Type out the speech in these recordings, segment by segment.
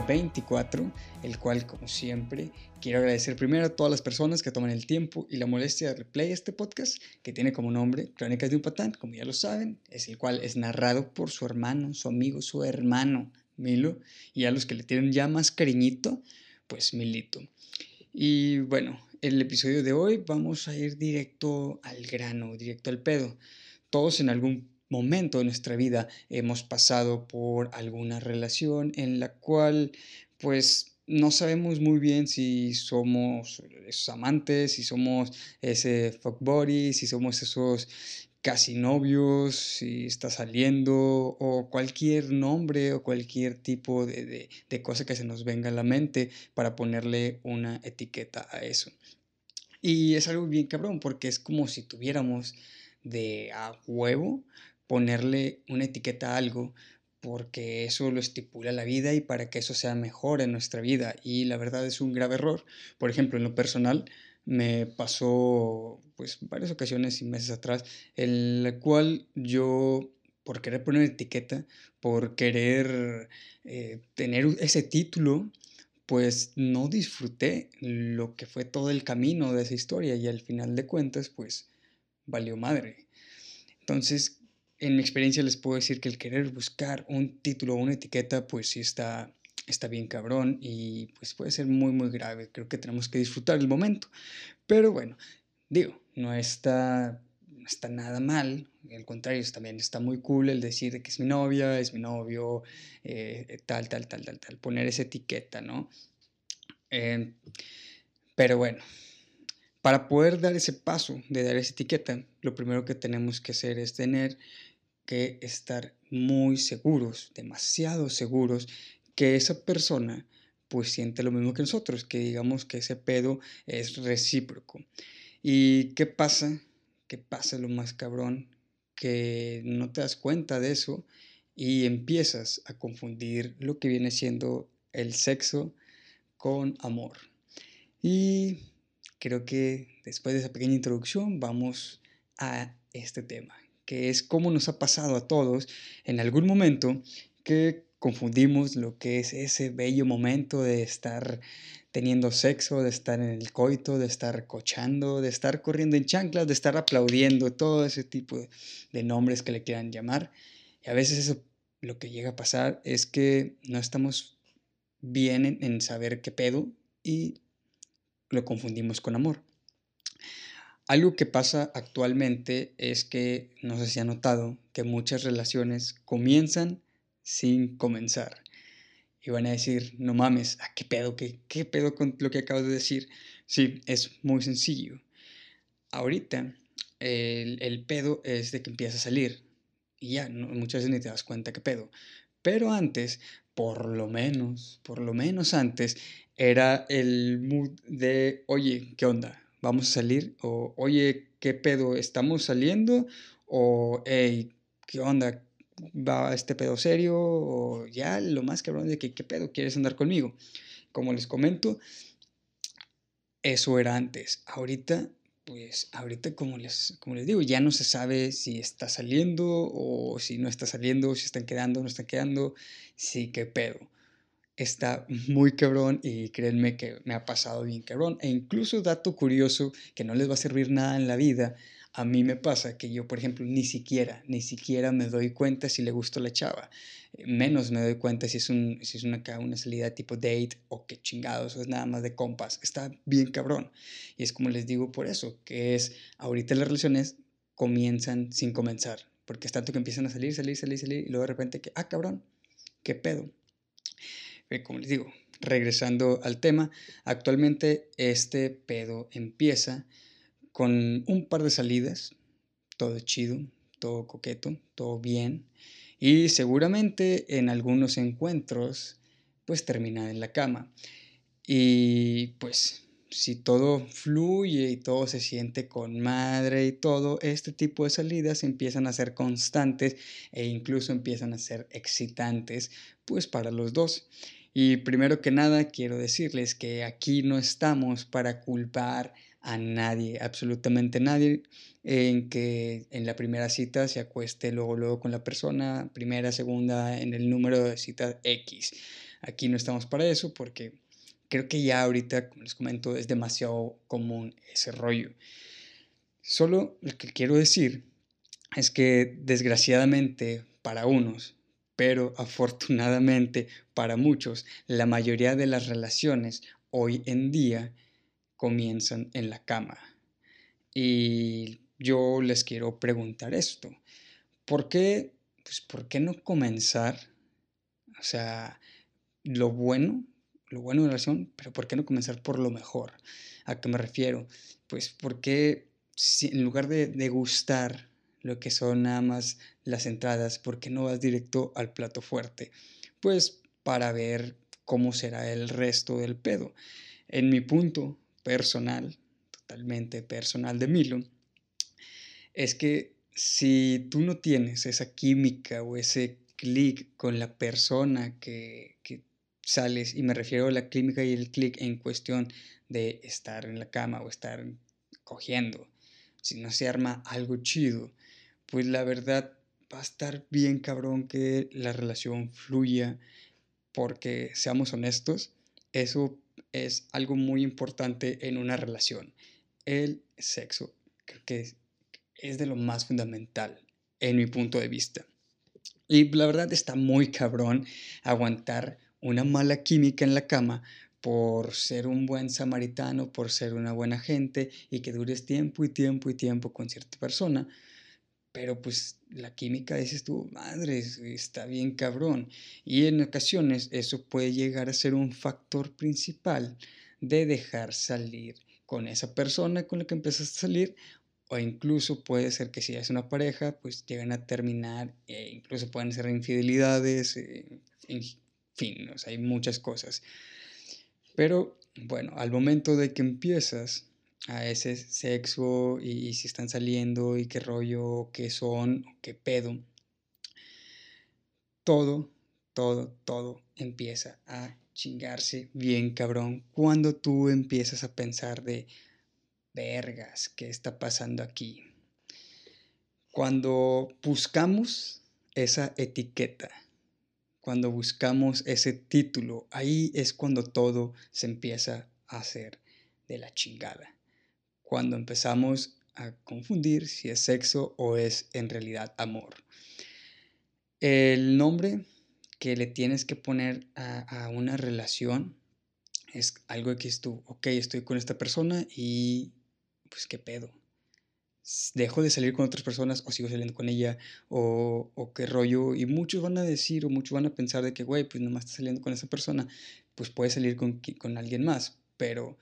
número 24, el cual, como siempre, quiero agradecer primero a todas las personas que toman el tiempo y la molestia de replay este podcast, que tiene como nombre Crónicas de un Patán, como ya lo saben, es el cual es narrado por su hermano, su amigo, su hermano, Milo, y a los que le tienen ya más cariñito, pues Milito. Y bueno, en el episodio de hoy vamos a ir directo al grano, directo al pedo. Todos en algún momento de nuestra vida hemos pasado por alguna relación en la cual pues no sabemos muy bien si somos esos amantes, si somos ese fuck body, si somos esos casi novios, si está saliendo o cualquier nombre o cualquier tipo de, de, de, cosa que se nos venga a la mente para ponerle una etiqueta a eso. Y es algo bien cabrón porque es como si tuviéramos de a huevo ponerle una etiqueta a algo porque eso lo estipula la vida y para que eso sea mejor en nuestra vida. Y la verdad es un grave error. Por ejemplo, en lo personal, me pasó pues varias ocasiones y meses atrás, en la cual yo, por querer poner etiqueta, por querer eh, tener ese título, pues no disfruté lo que fue todo el camino de esa historia y al final de cuentas, pues valió madre. Entonces, en mi experiencia les puedo decir que el querer buscar un título o una etiqueta, pues sí está, está bien cabrón y pues puede ser muy, muy grave. Creo que tenemos que disfrutar el momento. Pero bueno, digo, no está, no está nada mal. Al contrario, también está muy cool el decir que es mi novia, es mi novio, eh, tal, tal, tal, tal, tal. Poner esa etiqueta, ¿no? Eh, pero bueno, para poder dar ese paso de dar esa etiqueta, lo primero que tenemos que hacer es tener estar muy seguros, demasiado seguros, que esa persona pues siente lo mismo que nosotros, que digamos que ese pedo es recíproco. ¿Y qué pasa? ¿Qué pasa lo más cabrón? Que no te das cuenta de eso y empiezas a confundir lo que viene siendo el sexo con amor. Y creo que después de esa pequeña introducción vamos a este tema que es cómo nos ha pasado a todos en algún momento que confundimos lo que es ese bello momento de estar teniendo sexo, de estar en el coito, de estar cochando, de estar corriendo en chanclas, de estar aplaudiendo, todo ese tipo de nombres que le quieran llamar. Y a veces eso lo que llega a pasar es que no estamos bien en, en saber qué pedo y lo confundimos con amor. Algo que pasa actualmente es que, no sé si ha notado, que muchas relaciones comienzan sin comenzar. Y van a decir, no mames, ¿a qué pedo? ¿Qué, ¿Qué pedo con lo que acabas de decir? Sí, es muy sencillo. Ahorita el, pedo es de que empieza a salir. Y ya, no, muchas veces ni te das cuenta qué pedo. Pero antes, por lo menos, por lo menos antes, era el mood de, oye, ¿qué onda? Vamos a salir, o oye, ¿qué pedo? ¿Estamos saliendo? O, hey, ¿qué onda? ¿Va este pedo serio? O ya lo más cabrón de que, ¿qué pedo? ¿Quieres andar conmigo? Como les comento, eso era antes. Ahorita, pues, ahorita como les, como les digo, ya no se sabe si está saliendo o si no está saliendo, si están quedando o no están quedando, sí, qué pedo está muy cabrón y créanme que me ha pasado bien cabrón. E incluso dato curioso que no les va a servir nada en la vida, a mí me pasa que yo, por ejemplo, ni siquiera, ni siquiera me doy cuenta si le gusta la chava. Menos me doy cuenta si es, un, si es una, una salida tipo date o que chingados, o es nada más de compas. Está bien cabrón. Y es como les digo por eso, que es ahorita las relaciones comienzan sin comenzar. Porque es tanto que empiezan a salir, salir, salir, salir y luego de repente que, ah, cabrón, ¿qué pedo? Como les digo, regresando al tema, actualmente este pedo empieza con un par de salidas, todo chido, todo coqueto, todo bien, y seguramente en algunos encuentros pues termina en la cama. Y pues si todo fluye y todo se siente con madre y todo, este tipo de salidas empiezan a ser constantes e incluso empiezan a ser excitantes pues para los dos. Y primero que nada quiero decirles que aquí no estamos para culpar a nadie, absolutamente nadie, en que en la primera cita se acueste luego, luego con la persona, primera, segunda, en el número de cita X. aquí no estamos para eso porque creo que ya ahorita, como les comento, es demasiado común ese rollo. Solo lo que quiero decir es que desgraciadamente para unos, pero afortunadamente para muchos, la mayoría de las relaciones hoy en día comienzan en la cama. Y yo les quiero preguntar esto. ¿Por qué, pues, ¿por qué no comenzar? O sea, lo bueno, lo bueno de la relación, pero ¿por qué no comenzar por lo mejor? ¿A qué me refiero? Pues porque si, en lugar de degustar lo que son nada más las entradas, ¿por qué no vas directo al plato fuerte? Pues para ver cómo será el resto del pedo. En mi punto personal, totalmente personal de Milo, es que si tú no tienes esa química o ese clic con la persona que, que, sales, y me refiero a la química y el clic en cuestión de estar en la cama o estar cogiendo, si no se arma algo chido, pues la verdad va a estar bien cabrón que la relación fluya, porque seamos honestos, eso es algo muy importante en una relación. El sexo que es de lo más fundamental en mi punto de vista. Y la verdad está muy cabrón aguantar una mala química en la cama por ser un buen samaritano, por ser una buena gente y que dures tiempo y tiempo y tiempo con cierta persona. Pero pues la química, dices tú, madre, está bien cabrón. Y en ocasiones eso puede llegar a ser un factor principal de dejar salir con esa persona con la que empezaste a salir o incluso puede ser que si es una pareja, pues llegan a terminar, e incluso pueden ser infidelidades, eh, en fin, hay muchas cosas. Pero bueno, al momento de que empiezas a ese sexo y, si están saliendo y qué rollo, qué son, qué pedo, todo, todo, todo empieza a chingarse bien cabrón cuando tú empiezas a pensar de vergas, ¿qué está pasando aquí? Cuando buscamos esa etiqueta, cuando buscamos ese título, ahí es cuando todo se empieza a hacer de la chingada. Cuando empezamos a confundir si es sexo o es en realidad amor. El nombre que le tienes que poner a, a una relación es algo que es tú, ok, estoy con esta persona y pues qué pedo. Dejo de salir con otras personas o sigo saliendo con ella o, o qué rollo. Y muchos van a decir o muchos van a pensar de que, güey, pues nomás estás saliendo con esa persona, pues puedes salir con, con alguien más. Pero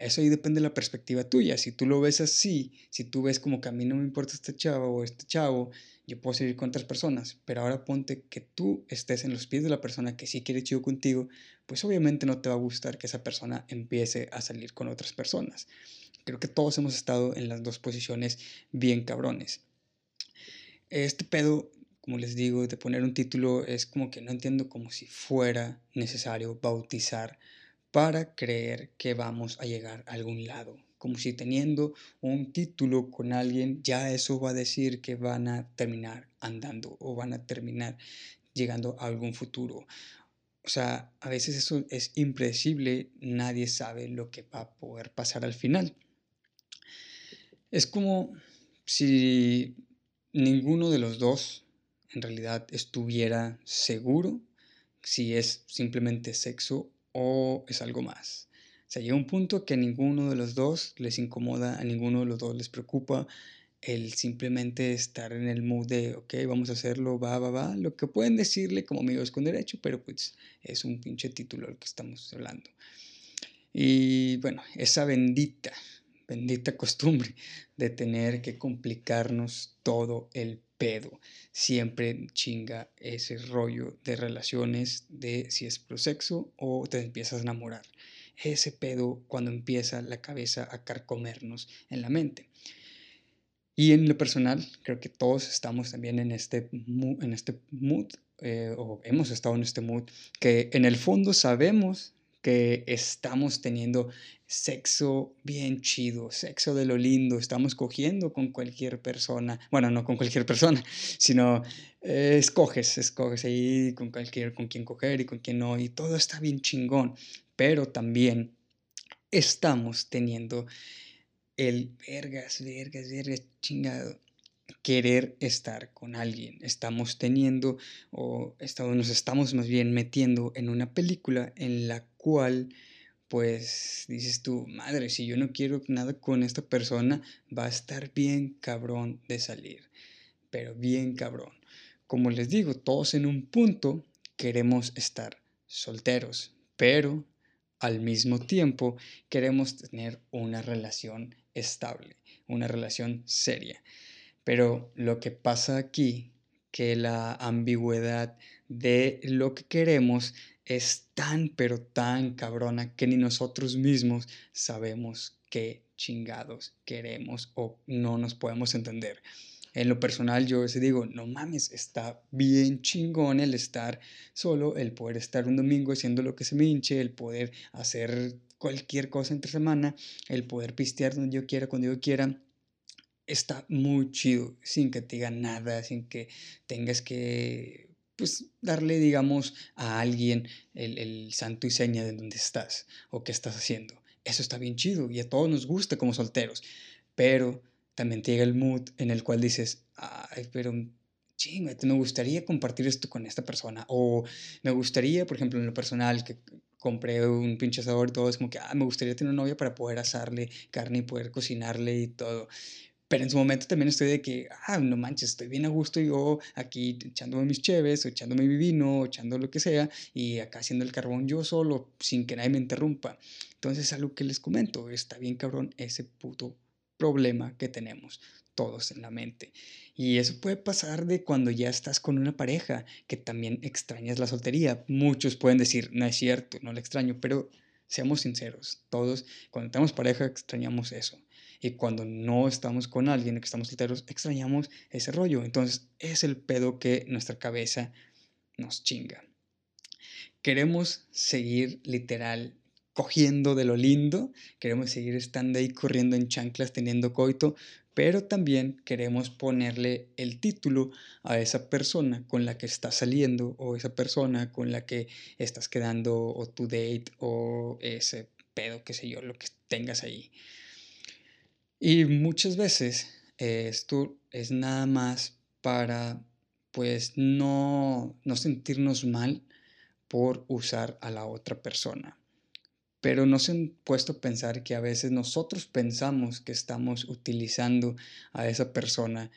eso ahí depende de la perspectiva tuya. Si tú lo ves así, si tú ves como que a mí no me importa este chavo o este chavo, yo puedo salir con otras personas. Pero ahora ponte que tú estés en los pies de la persona que sí quiere chido contigo, pues obviamente no te va a gustar que esa persona empiece a salir con otras personas. Creo que todos hemos estado en las dos posiciones bien cabrones. Este pedo, como les digo, de poner un título es como que no entiendo como si fuera necesario bautizar para creer que vamos a llegar a algún lado. Como si teniendo un título con alguien, ya eso va a decir que van a terminar andando o van a terminar llegando a algún futuro. O sea, a veces eso es impredecible, nadie sabe lo que va a poder pasar al final. Es como si ninguno de los dos en realidad estuviera seguro si es simplemente sexo o es algo más. O sea, llega un punto que a ninguno de los dos les incomoda, a ninguno de los dos les preocupa el simplemente estar en el mood de, ok, vamos a hacerlo, va, va, va, lo que pueden decirle como amigos con derecho, pero pues es un pinche título al que estamos hablando. Y bueno, esa bendita bendita costumbre de tener que complicarnos todo el pedo. Siempre chinga ese rollo de relaciones de si es prosexo o te empiezas a enamorar. Ese pedo cuando empieza la cabeza a carcomernos en la mente. Y en lo personal, creo que todos estamos también en este, en este mood, eh, o hemos estado en este mood, que en el fondo sabemos que estamos teniendo sexo bien chido, sexo de lo lindo, estamos cogiendo con cualquier persona, bueno, no con cualquier persona, sino eh, escoges, escoges ahí con cualquier, con quien coger y con quien no, y todo está bien chingón, pero también estamos teniendo el vergas, vergas, vergas, chingado, querer estar con alguien. Estamos teniendo, o estamos, nos estamos más bien metiendo en una película en la cual, pues, dices tú, madre, si yo no quiero nada con esta persona, va a estar bien cabrón de salir. Pero bien cabrón. Como les digo, todos en un punto queremos estar solteros, pero al mismo tiempo queremos tener una relación estable, una relación seria. Pero lo que pasa aquí, que la ambigüedad de lo que queremos es tan, pero tan cabrona que ni nosotros mismos sabemos qué chingados queremos o no nos podemos entender. En lo personal yo se digo, no mames, está bien chingón el estar solo, el poder estar un domingo haciendo lo que se me hinche, el poder hacer cualquier cosa entre semana, el poder pistear donde yo quiera, cuando yo quiera. Está muy chido, sin que te diga nada, sin que tengas que pues darle, digamos, a alguien el, el, santo y seña de dónde estás o qué estás haciendo. Eso está bien chido y a todos nos gusta como solteros, pero también te llega el mood en el cual dices, ay, pero chingo, me gustaría compartir esto con esta persona. O me gustaría, por ejemplo, en lo personal, que compré un pinche asador y todo, es como que, ah, me gustaría tener una novia para poder asarle carne y poder cocinarle y todo. Pero en su momento también estoy de que, ah, no manches, estoy bien a gusto yo aquí echándome mis cheves, o echándome mi vino, o echando lo que sea, y acá haciendo el carbón yo solo, sin que nadie me interrumpa. Entonces, algo que les comento, está bien cabrón ese puto problema que tenemos todos en la mente. Y eso puede pasar de cuando ya estás con una pareja, que también extrañas la soltería. Muchos pueden decir, no es cierto, no la extraño, pero seamos sinceros, todos cuando tenemos pareja extrañamos eso. Y cuando no estamos con alguien, que estamos solteros, extrañamos ese rollo. Entonces es el pedo que nuestra cabeza nos chinga. Queremos seguir literal cogiendo de lo lindo, queremos seguir estando ahí corriendo en chanclas teniendo coito, pero también queremos ponerle el título a esa persona con la que estás saliendo o esa persona con la que estás quedando o tu date o ese pedo, qué sé yo, lo que tengas ahí. Y muchas veces esto es nada más para pues no, no sentirnos mal por usar a la otra persona pero no se han puesto a pensar que a veces nosotros pensamos que estamos utilizando a esa persona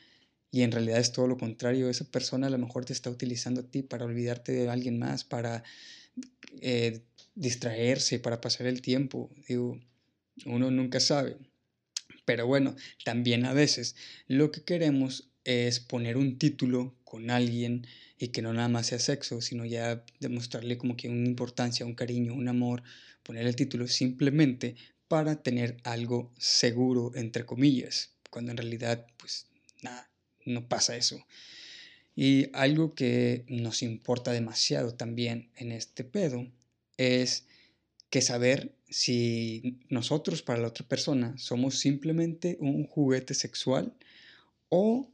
y en realidad es todo lo contrario. Esa persona a lo mejor te está utilizando a ti para olvidarte de alguien más, para eh, distraerse, para pasar el tiempo. Digo, uno nunca sabe. Pero bueno, también a veces lo que queremos es poner un título con alguien y que no nada más sea sexo, sino ya demostrarle como que una importancia, un cariño, un amor, poner el título simplemente para tener algo seguro, entre comillas, cuando en realidad, pues nada, no pasa eso. Y algo que nos importa demasiado también en este pedo es que saber si nosotros para la otra persona somos simplemente un juguete sexual o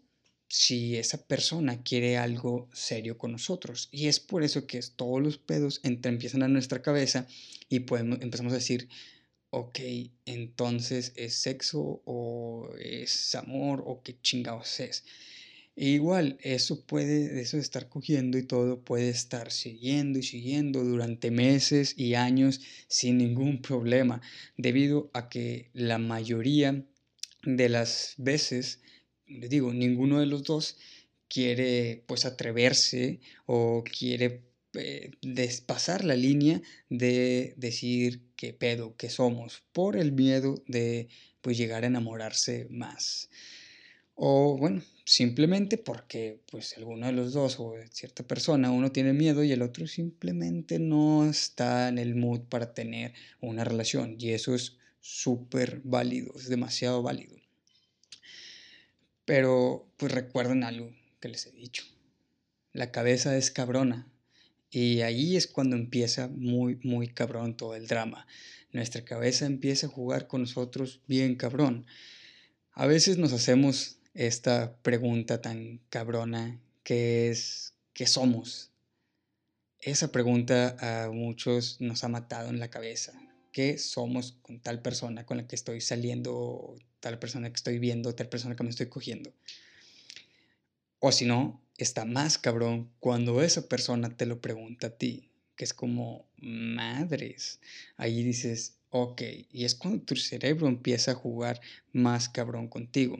si esa persona quiere algo serio con nosotros. Y es por eso que todos los pedos empiezan a nuestra cabeza y podemos, empezamos a decir, ok, entonces es sexo o es amor o qué chingados es. E igual, eso puede, eso estar cogiendo y todo, puede estar siguiendo y siguiendo durante meses y años sin ningún problema, debido a que la mayoría de las veces les digo, ninguno de los dos quiere pues atreverse o quiere eh, despasar la línea de decir qué pedo, que somos, por el miedo de pues llegar a enamorarse más. O bueno, simplemente porque pues alguno de los dos o cierta persona, uno tiene miedo y el otro simplemente no está en el mood para tener una relación. Y eso es súper válido, es demasiado válido. Pero pues recuerden algo que les he dicho. La cabeza es cabrona Y ahí es cuando empieza muy, muy cabrón todo el drama. Nuestra cabeza empieza a jugar con nosotros bien cabrón. A veces nos hacemos esta pregunta tan cabrona que es, ¿qué somos? Esa pregunta a muchos nos ha matado en la cabeza. ¿Qué somos con tal persona con la que estoy saliendo, tal persona que estoy viendo, tal persona que me estoy cogiendo? O si no, está más cabrón cuando esa persona te lo pregunta a ti, que es como madres. Ahí dices, ok, y es cuando tu cerebro empieza a jugar más cabrón contigo.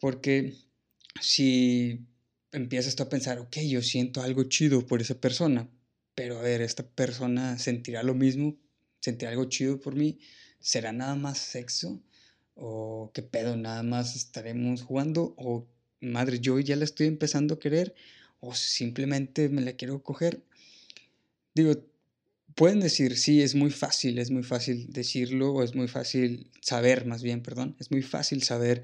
Porque si empiezas a pensar, ok, yo siento algo chido por esa persona, pero a ver, esta persona sentirá lo mismo, sentirá algo chido por mí, ¿será nada más sexo? ¿O qué pedo? ¿Nada más estaremos jugando? ¿O madre, yo ya la estoy empezando a querer? ¿O simplemente me la quiero coger? Digo, pueden decir, sí, es muy fácil, es muy fácil decirlo, o es muy fácil saber, más bien, perdón, es muy fácil saber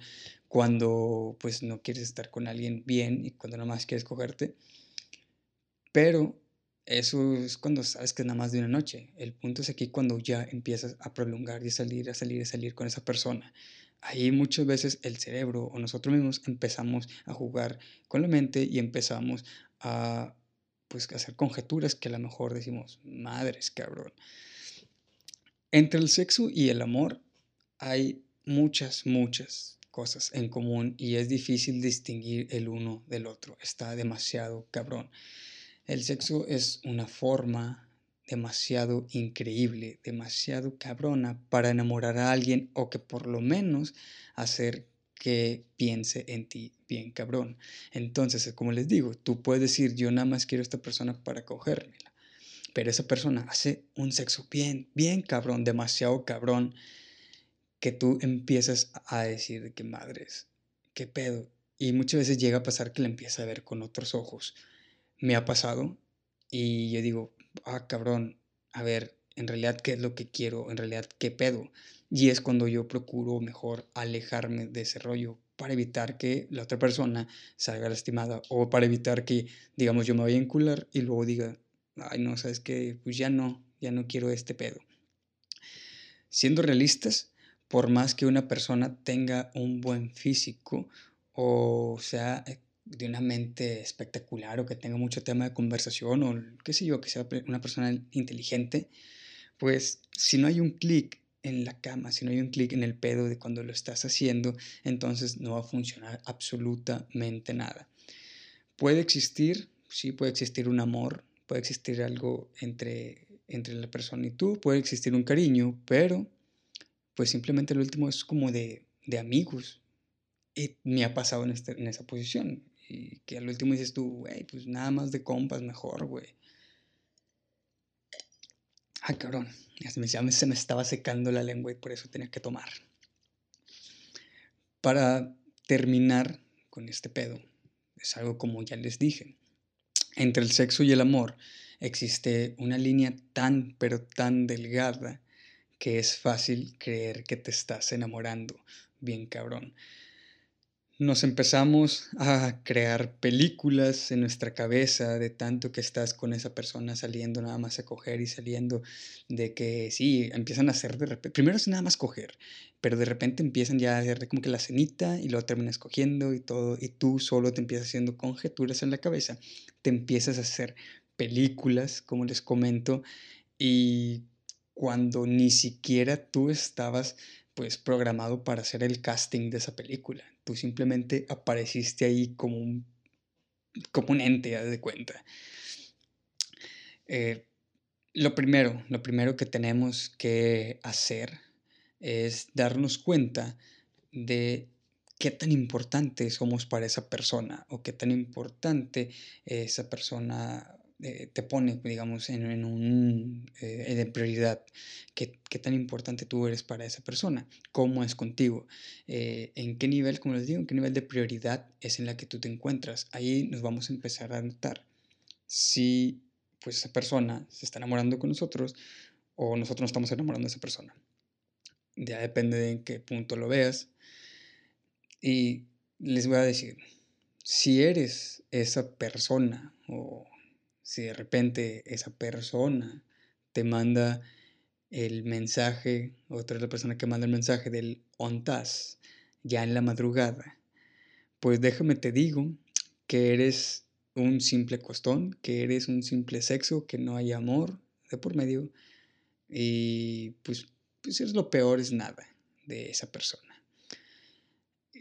cuando pues no quieres estar con alguien bien y cuando nada más quieres cogerte. Pero eso es cuando sabes que es nada más de una noche. El punto es aquí cuando ya empiezas a prolongar y a salir, a salir, a salir con esa persona. Ahí muchas veces el cerebro o nosotros mismos empezamos a jugar con la mente y empezamos a pues hacer conjeturas que a lo mejor decimos, madres, cabrón. Entre el sexo y el amor hay muchas, muchas cosas en común y es difícil distinguir el uno del otro. Está demasiado cabrón. El sexo es una forma demasiado increíble, demasiado cabrona para enamorar a alguien o que por lo menos hacer que piense en ti bien cabrón. Entonces, como les digo, tú puedes decir, yo nada más quiero a esta persona para cogérmela, pero esa persona hace un sexo bien, bien cabrón, demasiado cabrón, que tú empiezas a decir que madres, qué pedo. Y muchas veces llega a pasar que le empieza a ver con otros ojos. Me ha pasado y yo digo, ah, cabrón, a ver, en realidad qué es lo que quiero, en realidad qué pedo. Y es cuando yo procuro mejor alejarme de ese rollo para evitar que la otra persona salga lastimada o para evitar que, digamos, yo me vaya a encular y luego diga, ay, no, sabes que, pues ya no, ya no quiero este pedo. Siendo realistas, por más que una persona tenga un buen físico o sea eh, de una mente espectacular o que tenga mucho tema de conversación o qué sé yo, que sea una persona inteligente, pues si no hay un clic en la cama, si no hay un clic en el pedo de cuando lo estás haciendo, entonces no va a funcionar absolutamente nada. Puede existir, sí puede existir un amor, puede existir algo entre, entre la persona y tú, puede existir un cariño, pero pues simplemente el último es como de, de amigos. Y me ha pasado en, este, en esa posición. Y que al último dices tú, güey, pues nada más de compas mejor, güey. Ah, cabrón. Ya me, se me estaba secando la lengua y por eso tenía que tomar. Para terminar con este pedo, es algo como ya les dije. Entre el sexo y el amor existe una línea tan, pero tan delgada que es fácil creer que te estás enamorando, bien cabrón. Nos empezamos a crear películas en nuestra cabeza de tanto que estás con esa persona saliendo nada más a coger y saliendo de que sí, empiezan a hacer de repente, primero es nada más coger, pero de repente empiezan ya a hacer como que la cenita y luego terminas cogiendo y todo, y tú solo te empiezas haciendo conjeturas en la cabeza, te empiezas a hacer películas, como les comento, y cuando ni siquiera tú estabas pues programado para hacer el casting de esa película. Tú simplemente apareciste ahí como un, como un ente, de cuenta. Eh, lo primero, lo primero que tenemos que hacer es darnos cuenta de qué tan importante somos para esa persona o qué tan importante esa persona eh, te pone, digamos, en, en un eh, prioridad, ¿Qué, qué, tan importante tú eres para esa persona, cómo es contigo, eh, en qué nivel, como les digo, en qué nivel de prioridad es en la que tú te encuentras. Ahí nos vamos a empezar a notar si pues esa persona se está enamorando con nosotros o nosotros nos estamos enamorando de esa persona. Ya depende de en qué punto lo veas. Y les voy a decir, si eres esa persona o si de repente esa persona te manda el mensaje, otra la persona que manda el mensaje del ontas ya en la madrugada, pues déjame te digo que eres un simple costón, que eres un simple sexo, que no hay amor de por medio y pues, pues es lo peor es nada de esa persona.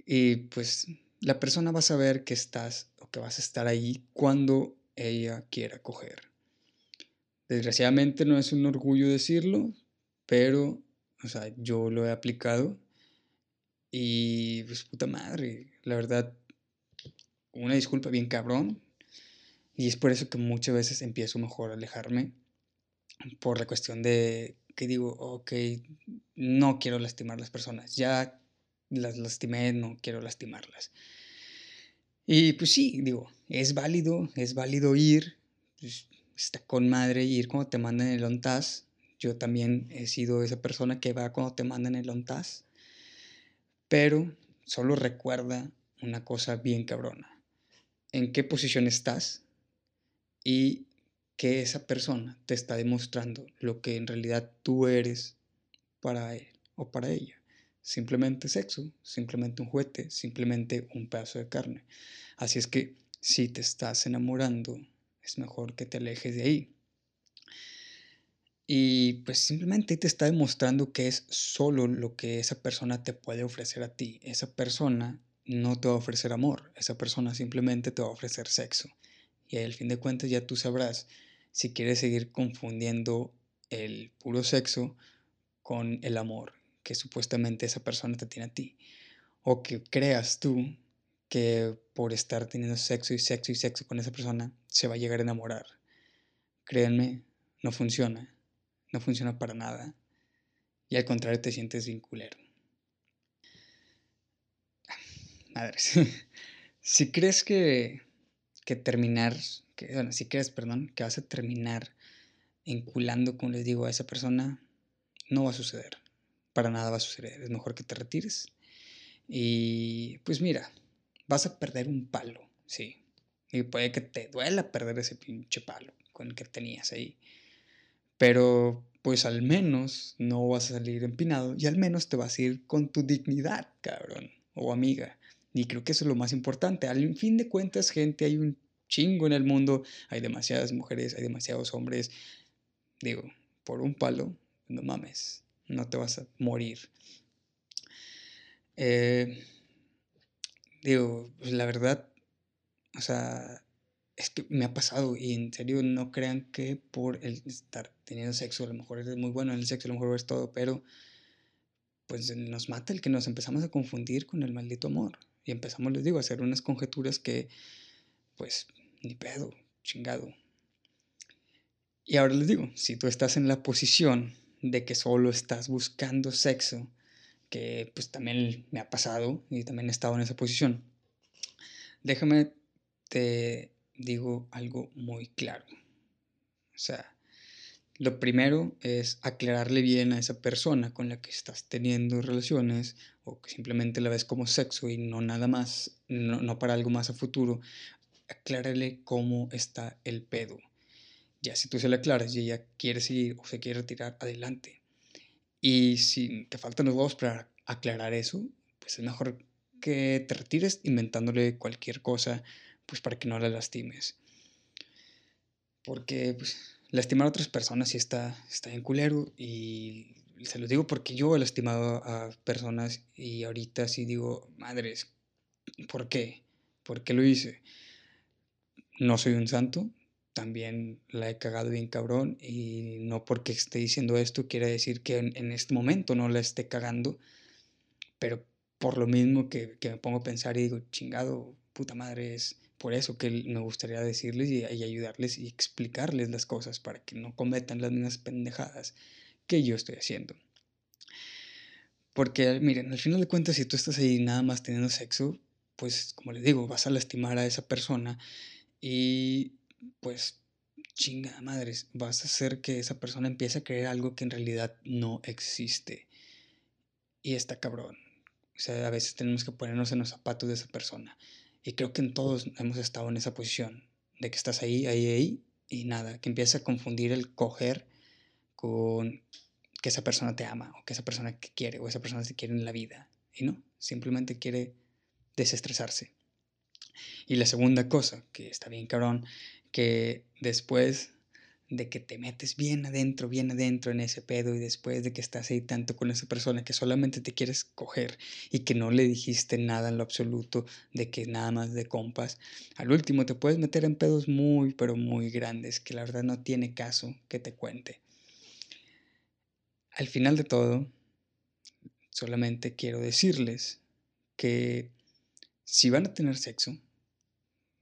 Y pues la persona va a saber que estás o que vas a estar ahí cuando ella quiera coger. Desgraciadamente no es un orgullo decirlo, pero, o sea, yo lo he aplicado y pues puta madre, la verdad, una disculpa bien cabrón. Y es por eso que muchas veces empiezo mejor a alejarme por la cuestión de que digo, ok, no quiero lastimar a las personas, ya las lastimé, no quiero lastimarlas. Y pues sí, digo, es válido, es válido ir, pues, está con madre ir cuando te mandan el ONTAS. Yo también he sido esa persona que va cuando te mandan el ONTAS. Pero solo recuerda una cosa bien cabrona. En qué posición estás y que esa persona te está demostrando lo que en realidad tú eres para él o para ella. Simplemente sexo, simplemente un juguete, simplemente un pedazo de carne. Así es que si te estás enamorando, es mejor que te alejes de ahí. Y pues simplemente te está demostrando que es solo lo que esa persona te puede ofrecer a ti. Esa persona no te va a ofrecer amor, esa persona simplemente te va a ofrecer sexo. Y al fin de cuentas ya tú sabrás si quieres seguir confundiendo el puro sexo con el amor que supuestamente esa persona te tiene a ti. O que creas tú que por estar teniendo sexo y sexo y sexo con esa persona se va a llegar a enamorar. Créanme, no funciona. No funciona para nada. Y al contrario te sientes vinculero. Madres. si crees que, que terminar, bueno, si crees, perdón, que vas a terminar vinculando, como les digo, a esa persona, no va a suceder para nada va a suceder. Es mejor que te retires. Y pues mira, vas a perder un palo, sí. Y puede que te duela perder ese pinche palo con el que tenías ahí. Pero pues al menos no vas a salir empinado y al menos te vas a ir con tu dignidad, cabrón, o amiga. Y creo que eso es lo más importante. Al fin de cuentas, gente, hay un chingo en el mundo, hay demasiadas mujeres, hay demasiados hombres. Digo, por un palo, no mames no te vas a morir. Eh, digo, pues la verdad, o sea, es que me ha pasado y en serio no crean que por el estar teniendo sexo, a lo mejor eres muy bueno en el sexo, a lo mejor es todo, pero pues nos mata el que nos empezamos a confundir con el maldito amor y empezamos, les digo, a hacer unas conjeturas que, pues, ni pedo, chingado. Y ahora les digo, si tú estás en la posición de que solo estás buscando sexo, que pues también me ha pasado y también he estado en esa posición. Déjame te digo algo muy claro. O sea, lo primero es aclararle bien a esa persona con la que estás teniendo relaciones o que simplemente la ves como sexo y no nada más, no, no para algo más a futuro. Aclárale cómo está el pedo ya si tú se le aclaras y ella quiere seguir o se quiere retirar, adelante. Y si te faltan los huevos para aclarar eso, pues es mejor que te retires inventándole cualquier cosa, pues para que no la lastimes. Porque pues, lastimar a otras personas sí está, está en culero y se lo digo porque yo he lastimado a personas y ahorita sí digo, madres, ¿por qué? ¿Por qué lo hice? No soy un santo, también la he cagado bien cabrón y no porque esté diciendo esto quiere decir que en, este momento no la esté cagando, pero por lo mismo que, me pongo a pensar y digo, chingado, puta madre, es por eso que me gustaría decirles y, y ayudarles y explicarles las cosas para que no cometan las mismas pendejadas que yo estoy haciendo. Porque, miren, al final de cuentas, si tú estás ahí nada más teniendo sexo, pues como les digo, vas a lastimar a esa persona y pues chinga madres, vas a hacer que esa persona empiece a creer algo que en realidad no existe. Y está cabrón. O sea, a veces tenemos que ponernos en los zapatos de esa persona. Y creo que en todos hemos estado en esa posición, de que estás ahí, ahí, ahí, y nada, que empieza a confundir el coger con que esa persona te ama o que esa persona te quiere o esa persona te quiere en la vida. Y no, simplemente quiere desestresarse. Y la segunda cosa, que está bien cabrón, que después de que te metes bien adentro, bien adentro en ese pedo y después de que estás ahí tanto con esa persona que solamente te quieres coger y que no le dijiste nada en lo absoluto, de que nada más de compas, al último te puedes meter en pedos muy, pero muy grandes que la verdad no tiene caso que te cuente. Al final de todo, solamente quiero decirles que si van a tener sexo,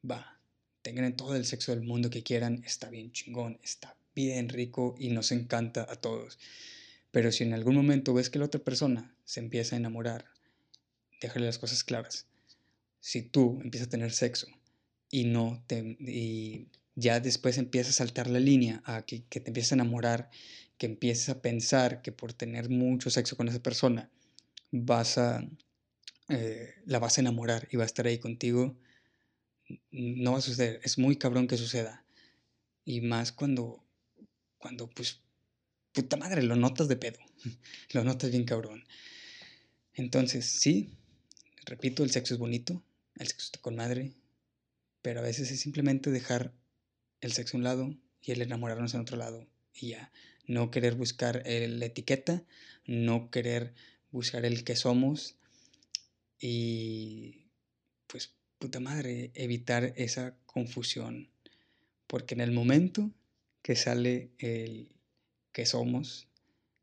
va, tengan todo el sexo del mundo que quieran, está bien chingón, está bien rico y nos encanta a todos. Pero si en algún momento ves que la otra persona se empieza a enamorar, déjale las cosas claras. Si tú empiezas a tener sexo y no te y ya después empiezas a saltar la línea a que, te empieces a enamorar, que empieces a pensar que por tener mucho sexo con esa persona vas a eh, la vas a enamorar y va a estar ahí contigo, no va a suceder. Es muy cabrón que suceda. Y más cuando, cuando pues, puta madre, lo notas de pedo. lo notas bien cabrón. Entonces, sí, repito, el sexo es bonito, el sexo está con madre, pero a veces es simplemente dejar el sexo a un lado y el enamorarnos en otro lado y ya. No querer buscar la etiqueta, no querer buscar el que somos y puta madre, evitar esa confusión. Porque en el momento que sale el que somos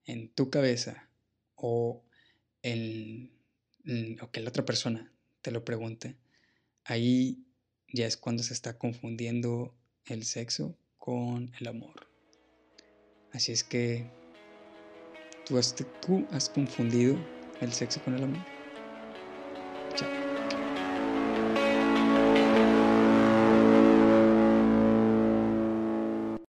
en tu cabeza o, en, o que la otra persona te lo pregunte, ahí ya es cuando se está confundiendo el sexo con el amor. Así es que tú has, tú has confundido el sexo con el amor.